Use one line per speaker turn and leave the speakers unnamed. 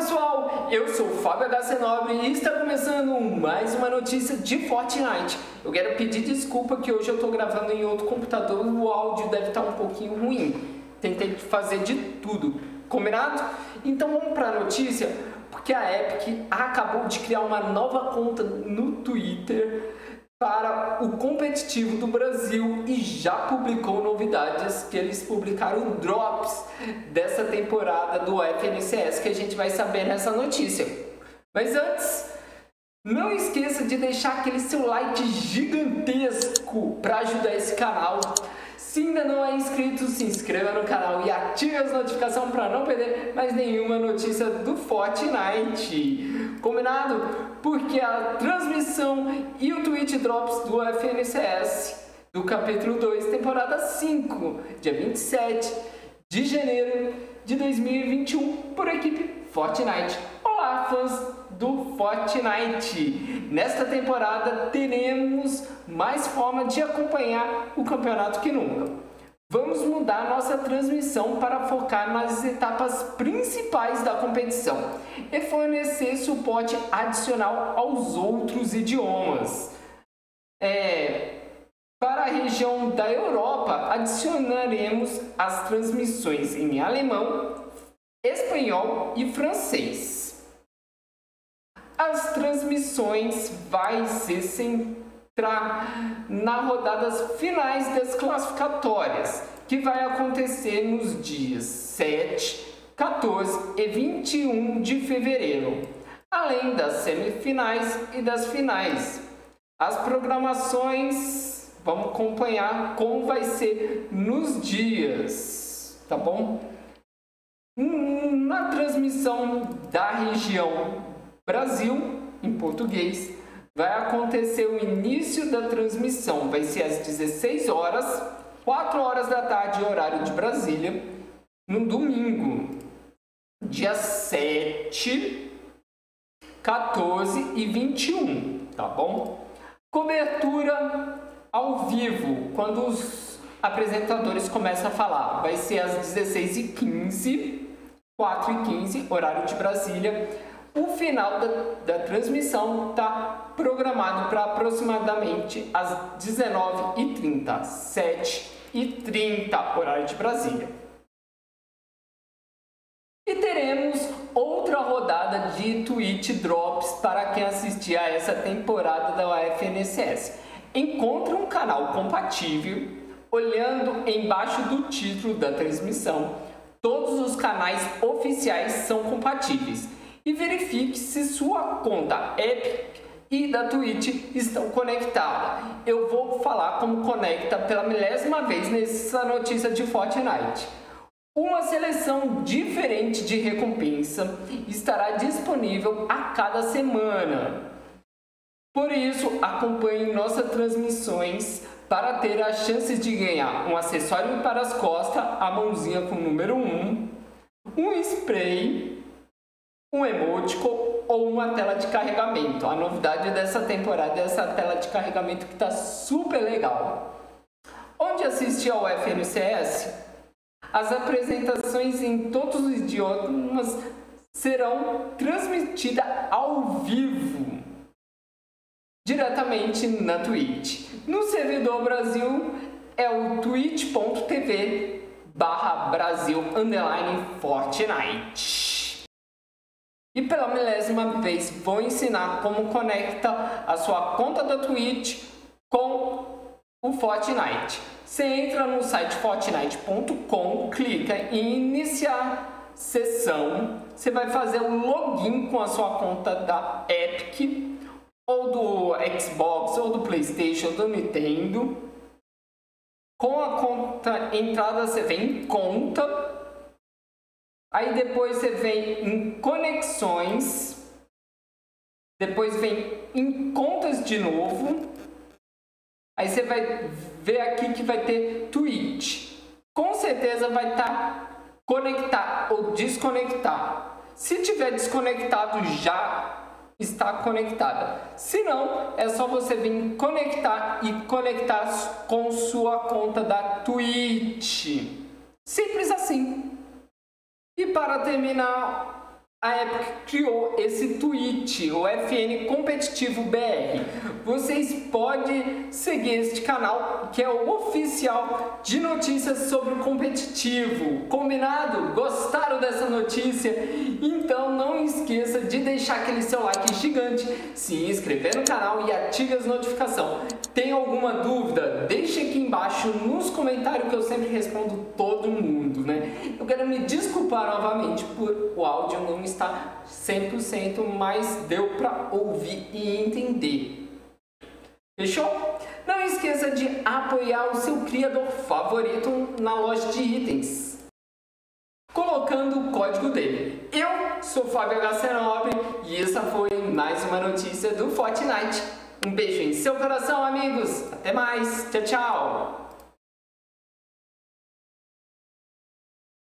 pessoal, eu sou o Fábio HC Nobre e está começando mais uma notícia de Fortnite. Eu quero pedir desculpa que hoje eu estou gravando em outro computador e o áudio deve estar um pouquinho ruim. Tentei fazer de tudo, combinado? Então vamos para a notícia, porque a Epic acabou de criar uma nova conta no Twitter o competitivo do Brasil e já publicou novidades que eles publicaram drops dessa temporada do FNCS que a gente vai saber nessa notícia. Mas antes, não esqueça de deixar aquele seu like gigantesco para ajudar esse canal. Se ainda não é inscrito, se inscreva no canal e ative as notificações para não perder mais nenhuma notícia do Fortnite. Combinado? Porque a transmissão e o Twitch Drops do FNCS do capítulo 2, temporada 5, dia 27 de janeiro de 2021, por equipe Fortnite. Olá, fãs do Fortnite! Nesta temporada teremos mais forma de acompanhar o campeonato que nunca. Vamos mudar nossa transmissão para focar nas etapas principais da competição e fornecer suporte adicional aos outros idiomas. É, para a região da Europa, adicionaremos as transmissões em alemão, espanhol e francês. As transmissões vai se centrar nas rodadas finais das classificatórias, que vai acontecer nos dias 7, 14 e 21 de fevereiro, além das semifinais e das finais. As programações vamos acompanhar como vai ser nos dias, tá bom? Na transmissão da região Brasil, em português, vai acontecer o início da transmissão, vai ser às 16 horas, 4 horas da tarde, horário de Brasília, no domingo, dia 7, 14 e 21, tá bom? Cobertura ao vivo, quando os apresentadores começam a falar, vai ser às 16h15, 4h15, horário de Brasília o final da, da transmissão está programado para aproximadamente às 19h30, 7h30, horário de Brasília. E teremos outra rodada de Twitch Drops para quem assistir a essa temporada da UFNSS. Encontre um canal compatível olhando embaixo do título da transmissão. Todos os canais oficiais são compatíveis e verifique se sua conta Epic e da Twitch estão conectadas. Eu vou falar como conecta pela milésima vez nessa notícia de Fortnite. Uma seleção diferente de recompensa estará disponível a cada semana. Por isso, acompanhe nossas transmissões para ter as chances de ganhar um acessório para as costas, a mãozinha com o número 1, um spray um emoticon ou uma tela de carregamento. A novidade dessa temporada é essa tela de carregamento que está super legal. Onde assistir ao FNCS, as apresentações em todos os idiomas serão transmitidas ao vivo, diretamente na Twitch. No servidor Brasil é o twitch.tv barra Brasil Fortnite. E pela milésima vez vou ensinar como conecta a sua conta da Twitch com o Fortnite. Você entra no site fortnite.com, clica em iniciar sessão, você vai fazer um login com a sua conta da Epic ou do Xbox ou do PlayStation ou do Nintendo. Com a conta entrada você vem em conta Aí depois você vem em conexões, depois vem em contas de novo. Aí você vai ver aqui que vai ter Twitch. Com certeza vai estar tá conectar ou desconectar. Se tiver desconectado já está conectada. Se não, é só você vir conectar e conectar com sua conta da Twitch. Simples assim. E para terminar a Epic criou esse tweet, o FN Competitivo BR. Vocês podem seguir este canal, que é o oficial de notícias sobre o competitivo. Combinado? Gostaram dessa notícia? Então não esqueça de deixar aquele seu like gigante, se inscrever no canal e ative as notificações. Tem alguma dúvida? Deixe aqui embaixo nos comentários que eu sempre respondo todo mundo, né? Eu quero me desculpar novamente por o áudio não está 100%, mas deu para ouvir e entender. Fechou? Não esqueça de apoiar o seu criador favorito na loja de itens, colocando o código dele. Eu sou Fábio HC9 e essa foi mais uma notícia do Fortnite. Um beijo em seu coração, amigos. Até mais. Tchau, tchau.